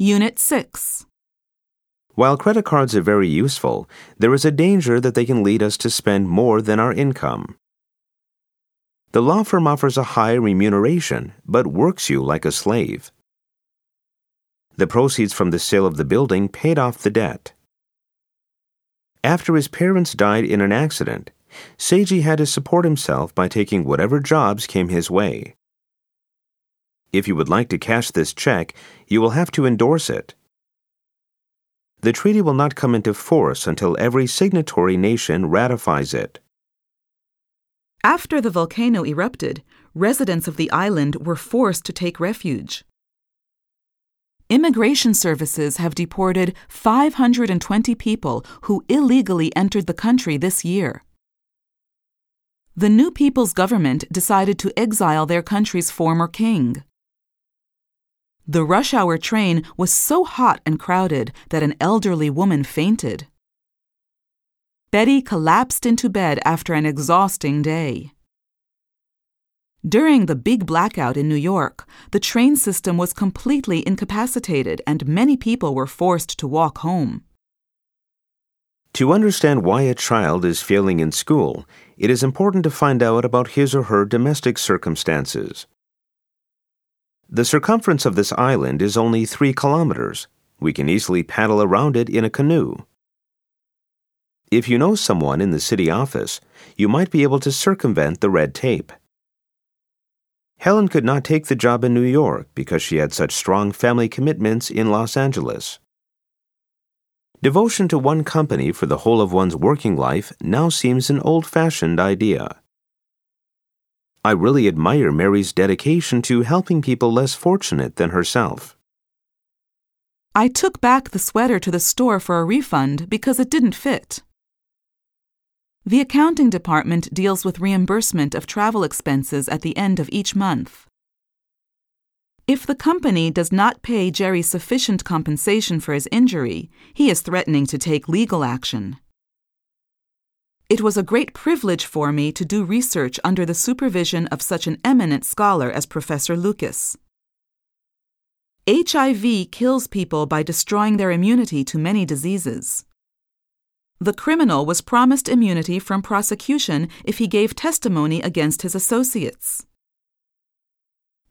Unit 6. While credit cards are very useful, there is a danger that they can lead us to spend more than our income. The law firm offers a high remuneration but works you like a slave. The proceeds from the sale of the building paid off the debt. After his parents died in an accident, Seiji had to support himself by taking whatever jobs came his way. If you would like to cash this check, you will have to endorse it. The treaty will not come into force until every signatory nation ratifies it. After the volcano erupted, residents of the island were forced to take refuge. Immigration services have deported 520 people who illegally entered the country this year. The New People's Government decided to exile their country's former king. The rush hour train was so hot and crowded that an elderly woman fainted. Betty collapsed into bed after an exhausting day. During the big blackout in New York, the train system was completely incapacitated and many people were forced to walk home. To understand why a child is failing in school, it is important to find out about his or her domestic circumstances. The circumference of this island is only three kilometers. We can easily paddle around it in a canoe. If you know someone in the city office, you might be able to circumvent the red tape. Helen could not take the job in New York because she had such strong family commitments in Los Angeles. Devotion to one company for the whole of one's working life now seems an old fashioned idea. I really admire Mary's dedication to helping people less fortunate than herself. I took back the sweater to the store for a refund because it didn't fit. The accounting department deals with reimbursement of travel expenses at the end of each month. If the company does not pay Jerry sufficient compensation for his injury, he is threatening to take legal action. It was a great privilege for me to do research under the supervision of such an eminent scholar as Professor Lucas. HIV kills people by destroying their immunity to many diseases. The criminal was promised immunity from prosecution if he gave testimony against his associates.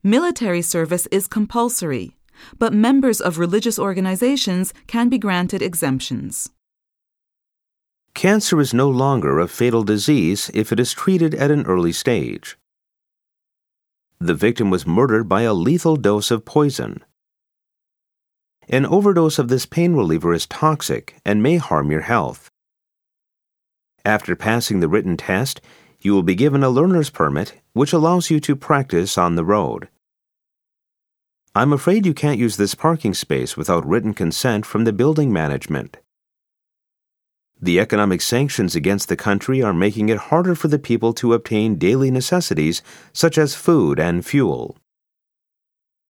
Military service is compulsory, but members of religious organizations can be granted exemptions. Cancer is no longer a fatal disease if it is treated at an early stage. The victim was murdered by a lethal dose of poison. An overdose of this pain reliever is toxic and may harm your health. After passing the written test, you will be given a learner's permit, which allows you to practice on the road. I'm afraid you can't use this parking space without written consent from the building management. The economic sanctions against the country are making it harder for the people to obtain daily necessities such as food and fuel.